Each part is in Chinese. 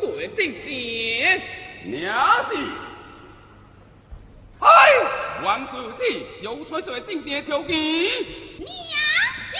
水之前。娘子，嗨，王子弟有水水进殿求见。娘子。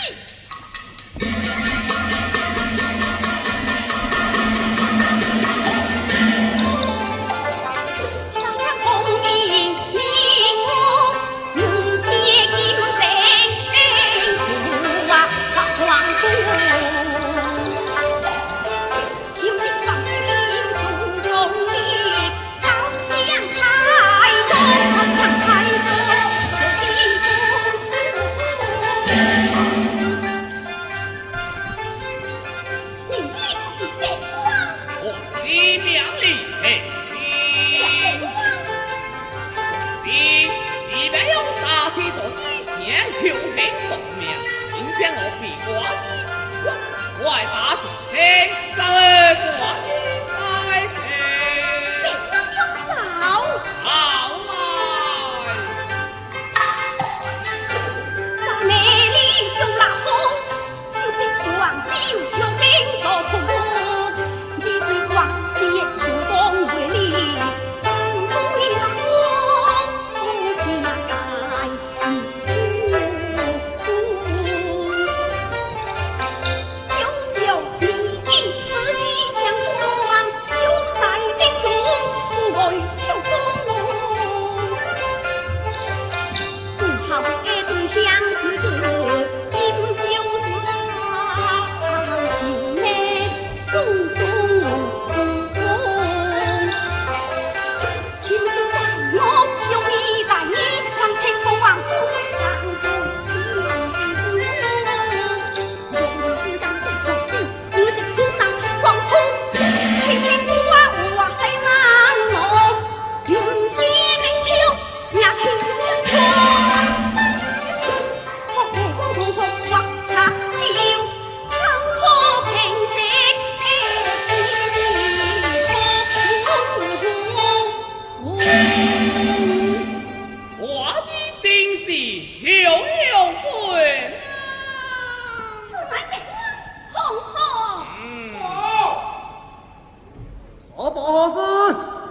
伯子，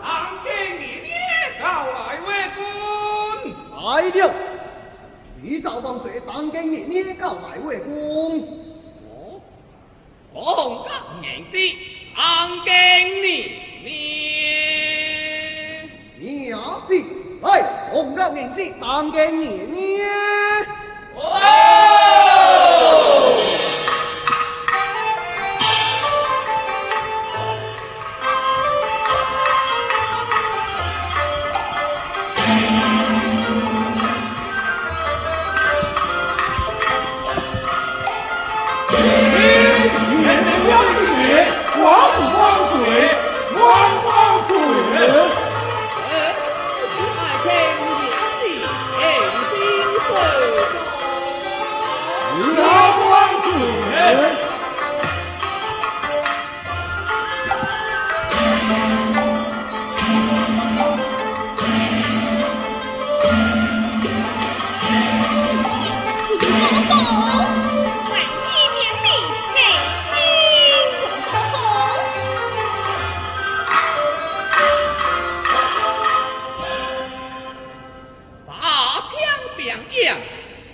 当今你爹告来为官。来了，你赵王水当今你爹告来为官。哦，皇家言之，当今你爹。你呀，是，哎，皇家言之，当今你爹。哦。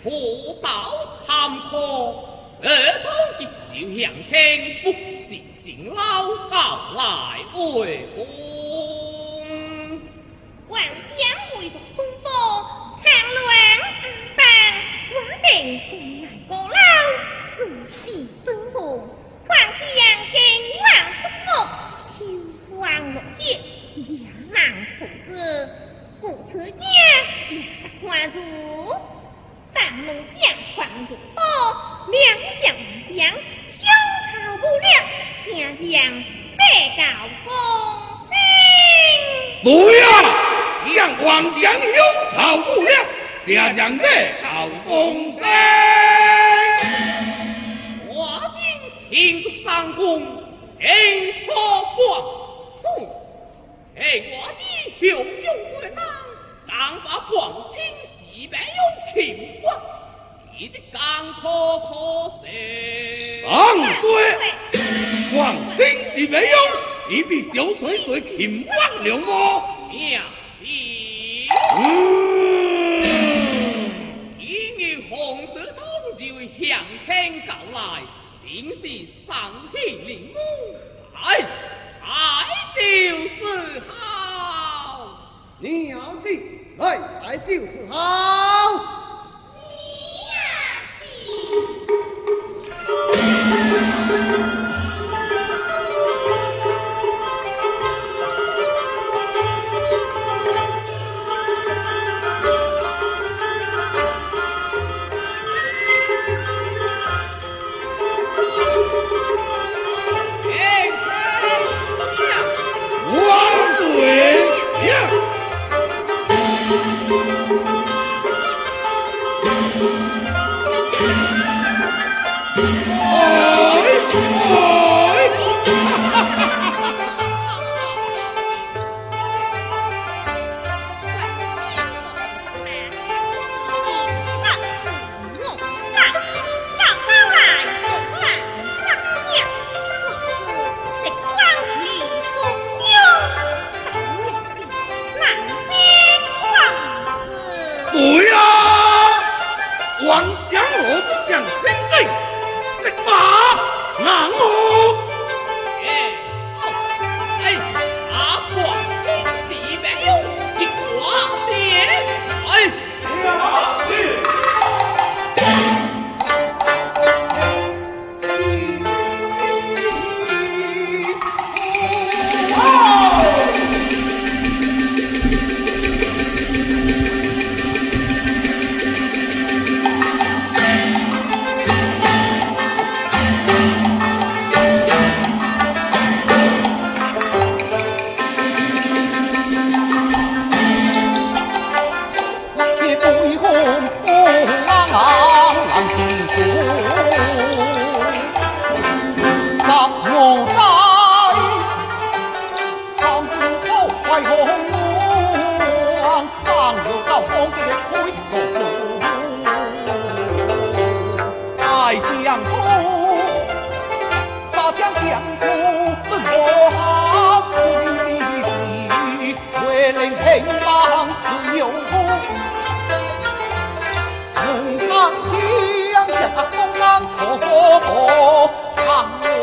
Phổ 坷，儿童 tham kho, hễ thấu nhịp diệu 点娘亲，一年红色通就向天告来，定是上天领母，哎，哎就是好，娘子。来来就是好。将身内，这马南无。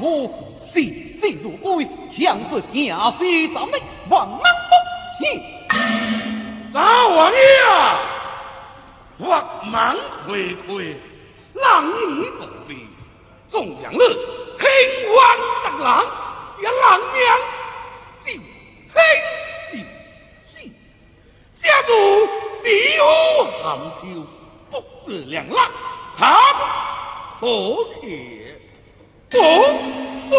我死死如归，强似强似咱们王莽夫。嘿，大王爷啊，花满花开，冷雨不悲，纵然你轻狂得浪，也难免是轻视。假如你我含羞，不知两狼，好不可。哦哦，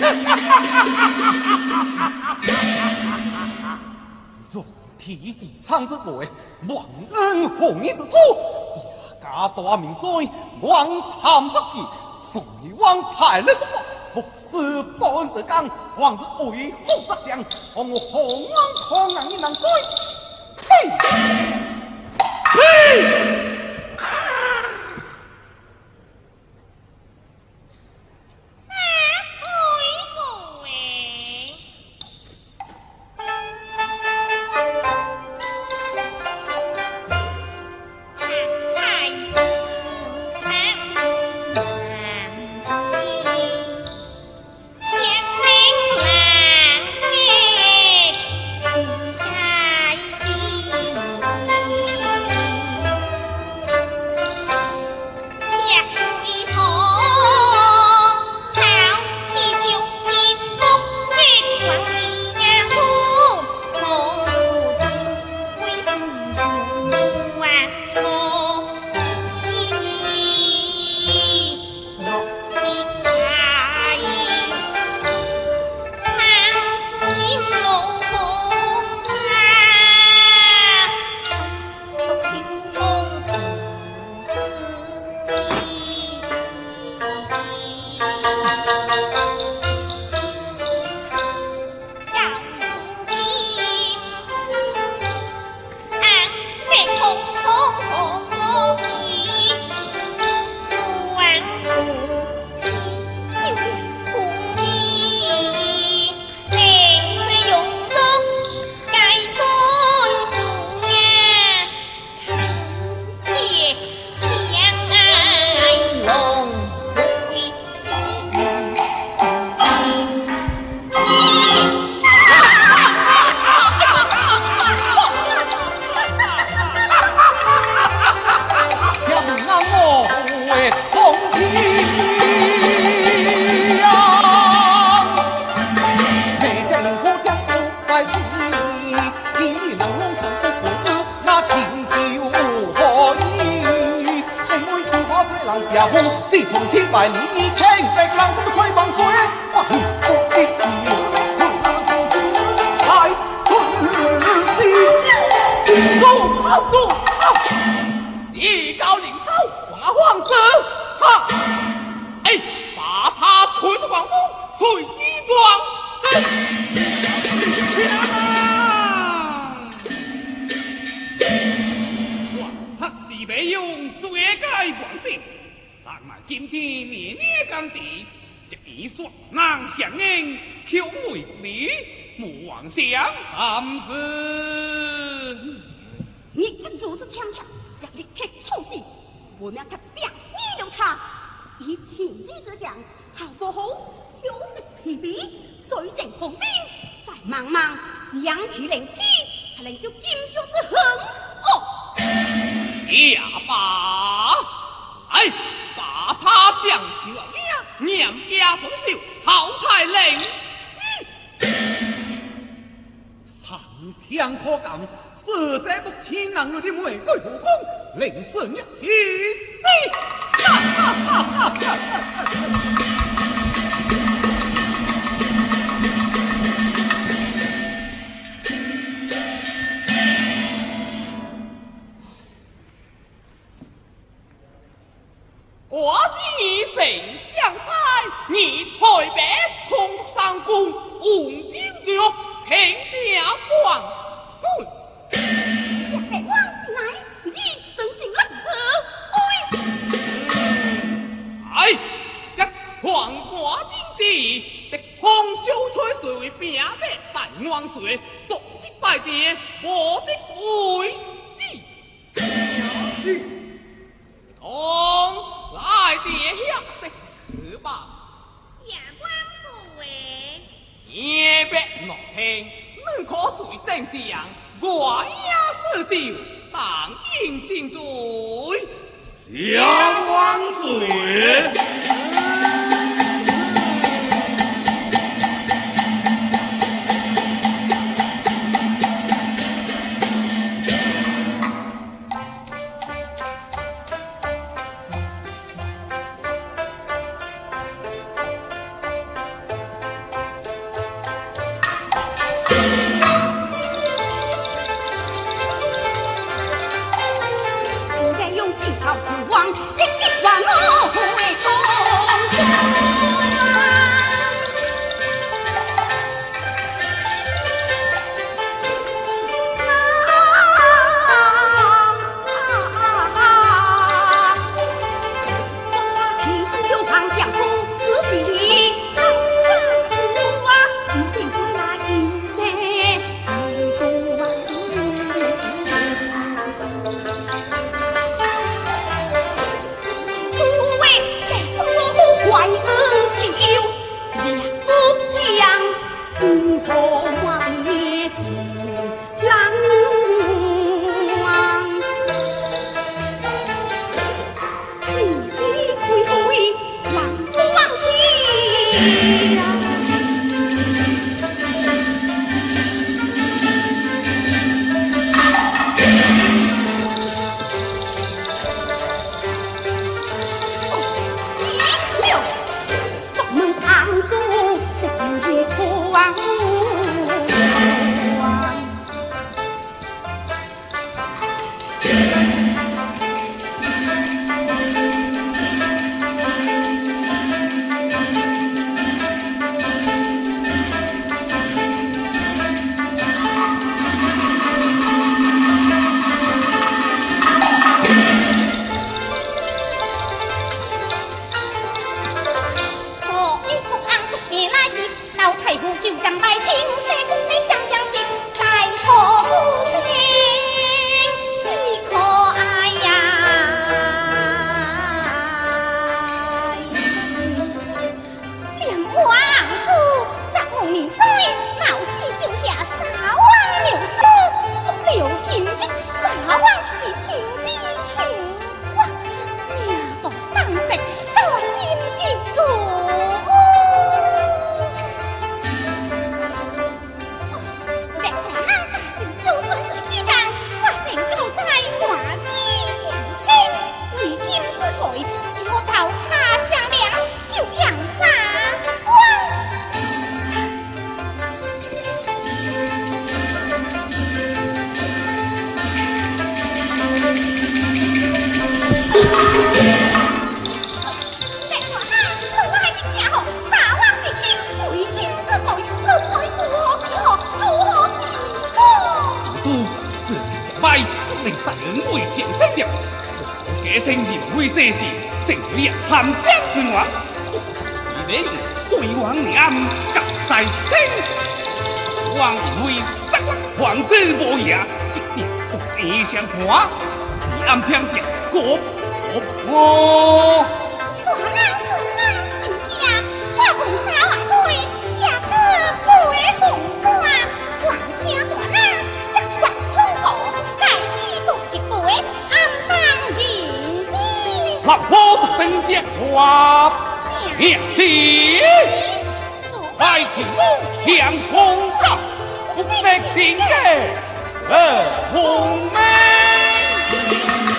哈哈哈哈哈哈哈哈哈哈哈哈！总提，万恩宏义之祖，也家大名哉，王参不记，谁王太烈多，目视半日刚，王是威风不强，和我洪王抗人难追，嘿，嘿。一高领头马皇子哈哎把他吹出皇宫吹西装嘿皇他是白用最该万死咱们今天年年刚及这一说难相应？求为死不枉相三死你是如此强强，要立刻处死，我让他表你了他。以前你这样，好不好？兄弟疲惫，罪证红兵，再茫茫，阳气灵气，他能叫金兄之横哦。下吧，哎，把他降起了！娘家同秀，好太灵。苍、天可敢？是这个天冷的玫瑰红功，令死你一死。我是你丞相差，你台北空山宫，红军之，平定广。黄寡之地，得狂小吹水，兵白犯乱水，独一败地，无敌为之。公，来殿下的去吧。夜光不为，夜别莫听，你可随正将，我也是酒，但饮尽醉。阳光水。Yeah. 这事，正需要参将君王。你对王娘夹在身，王为三皇子无爷，直接对相看，你暗偏见国我。大人大人，请讲，我奉三万岁，老夫身接话，娘子，快请我向红照，不得情节，呃，红梅。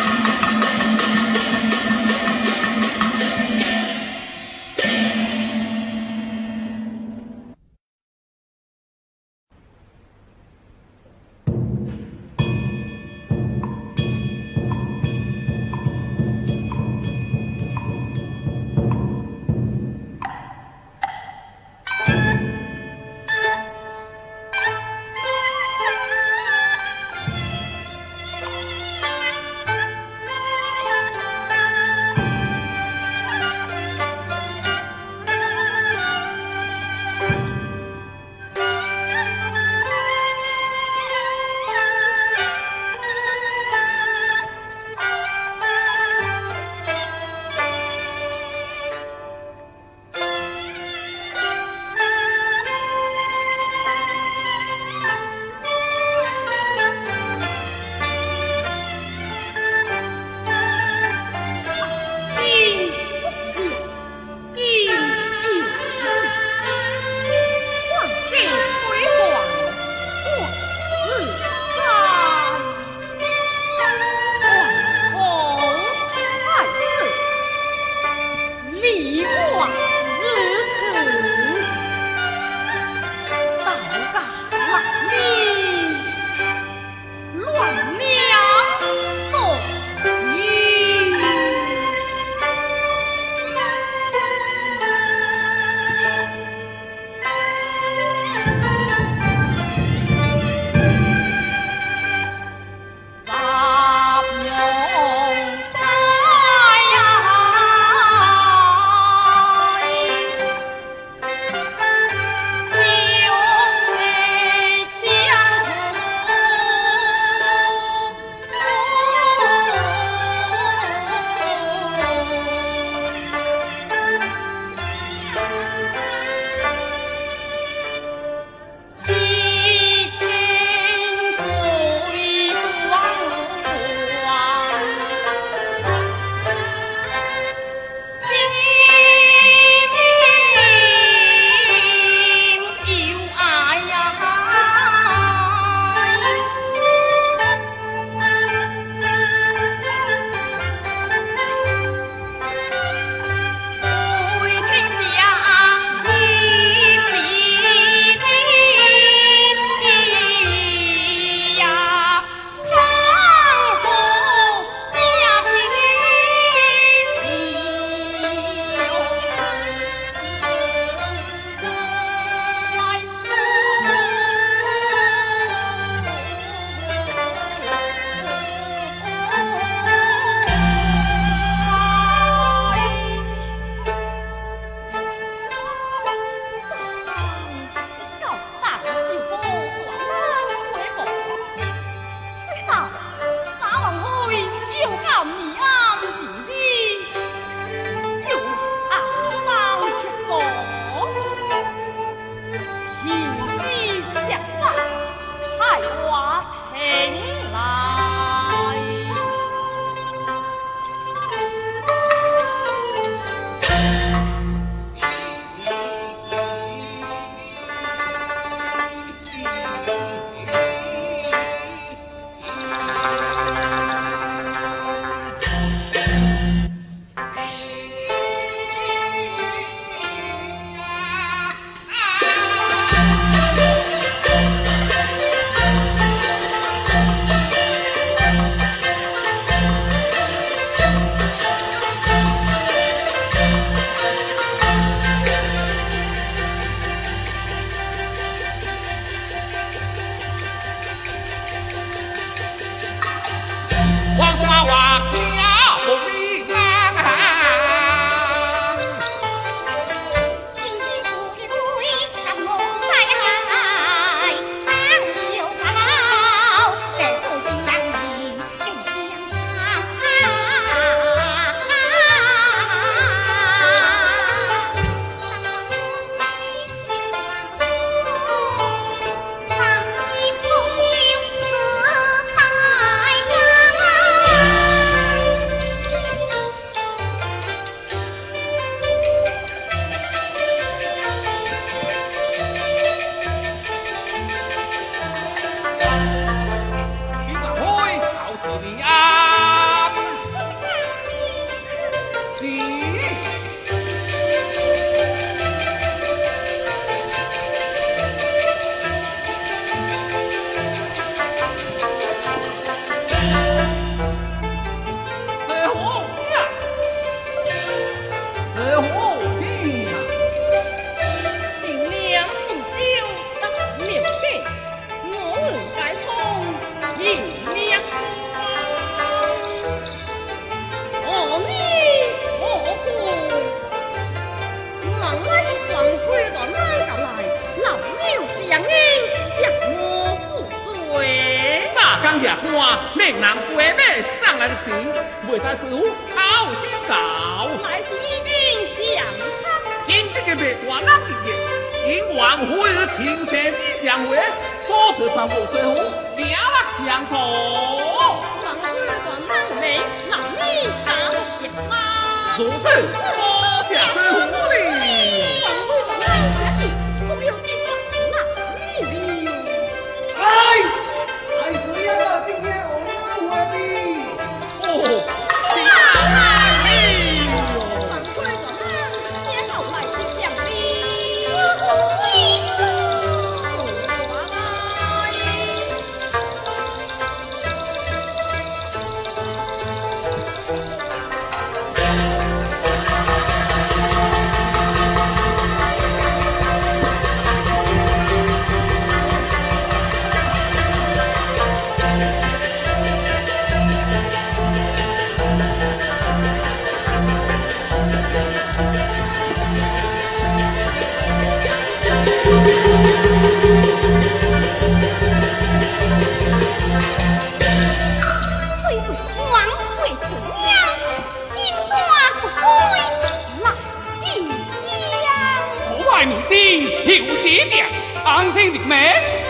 可爱母亲求姐娘，安心的命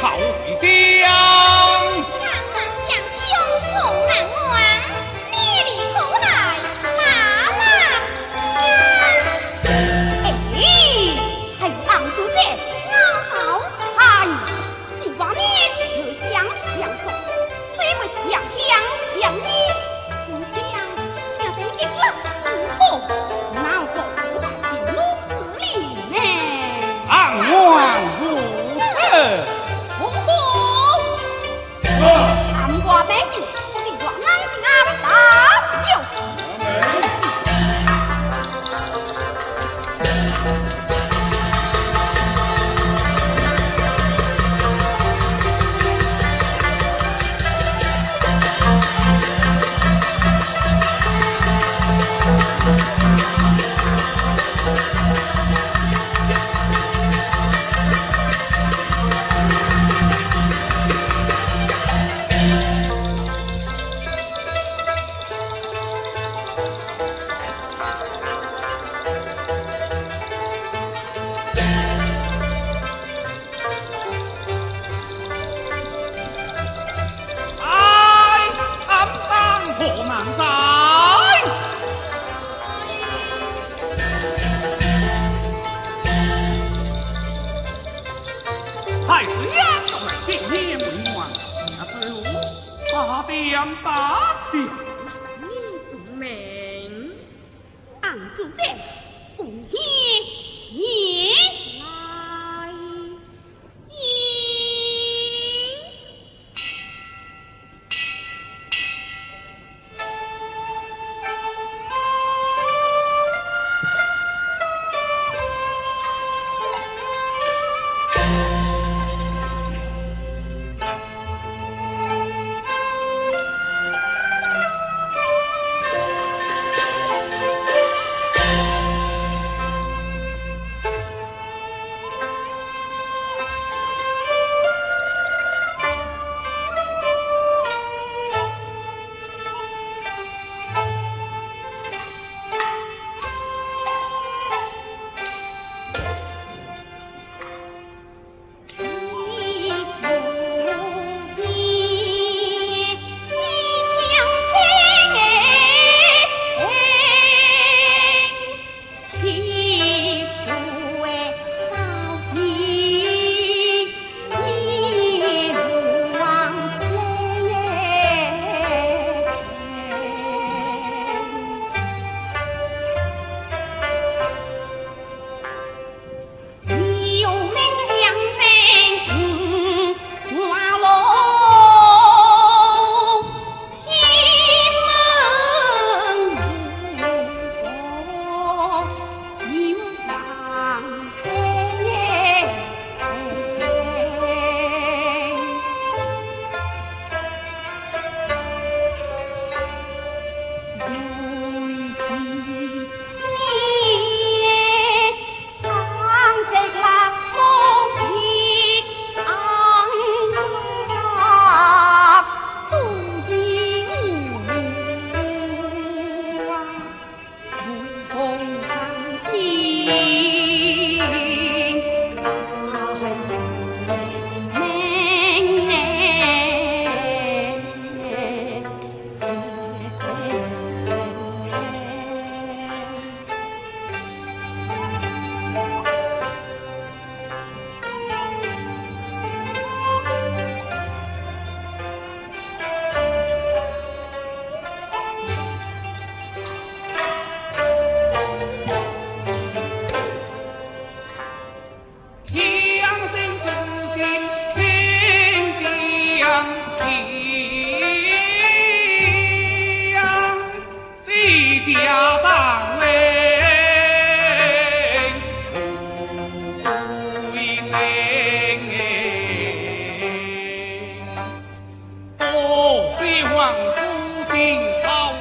好呀，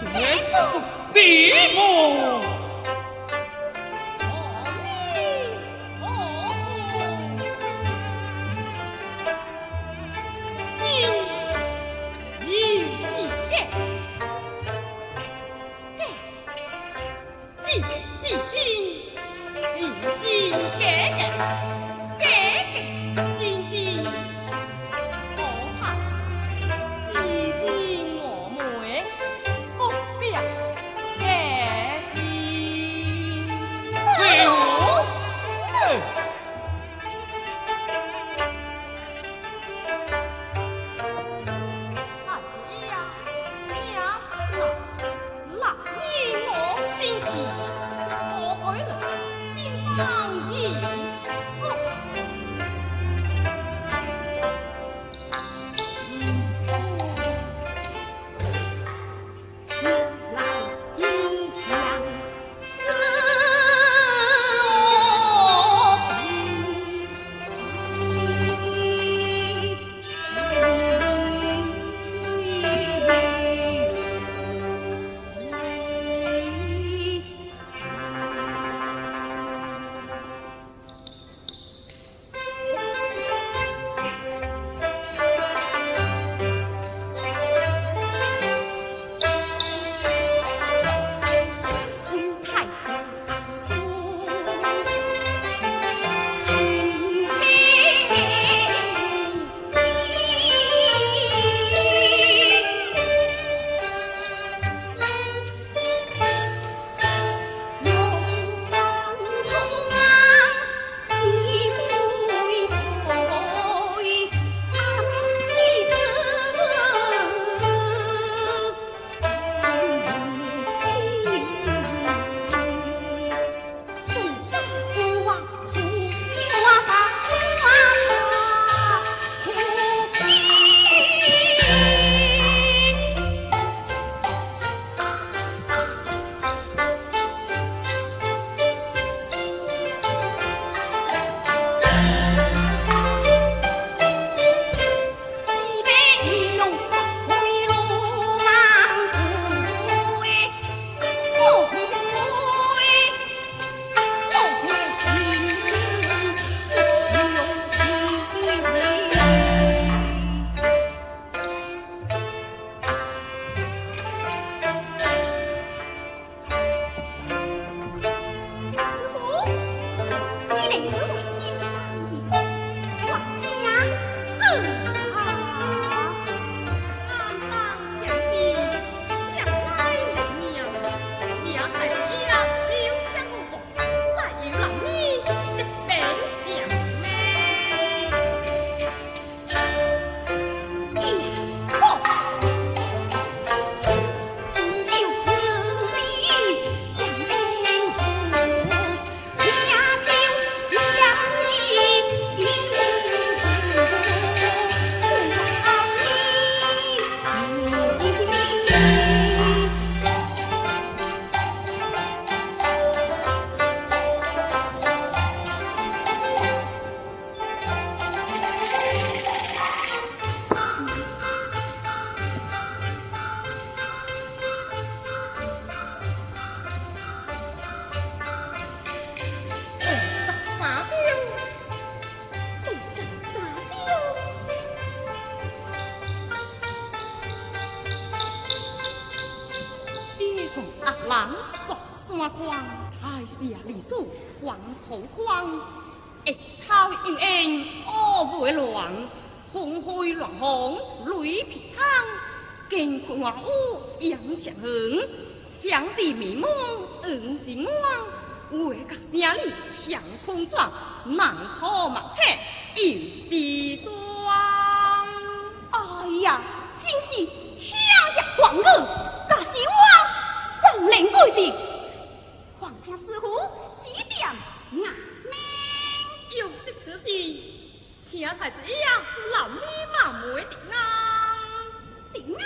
天步地步王侯光，一草一烟乌为乱，风飞乱红雷劈苍，乾坤万物扬长香，响地迷蒙恩情望，月甲声里响空转，难破目册又是断。哎呀，真是天下狂怒，大是我，众人跪地。的，像孩子一样，老迷茫，没的啊，的啊，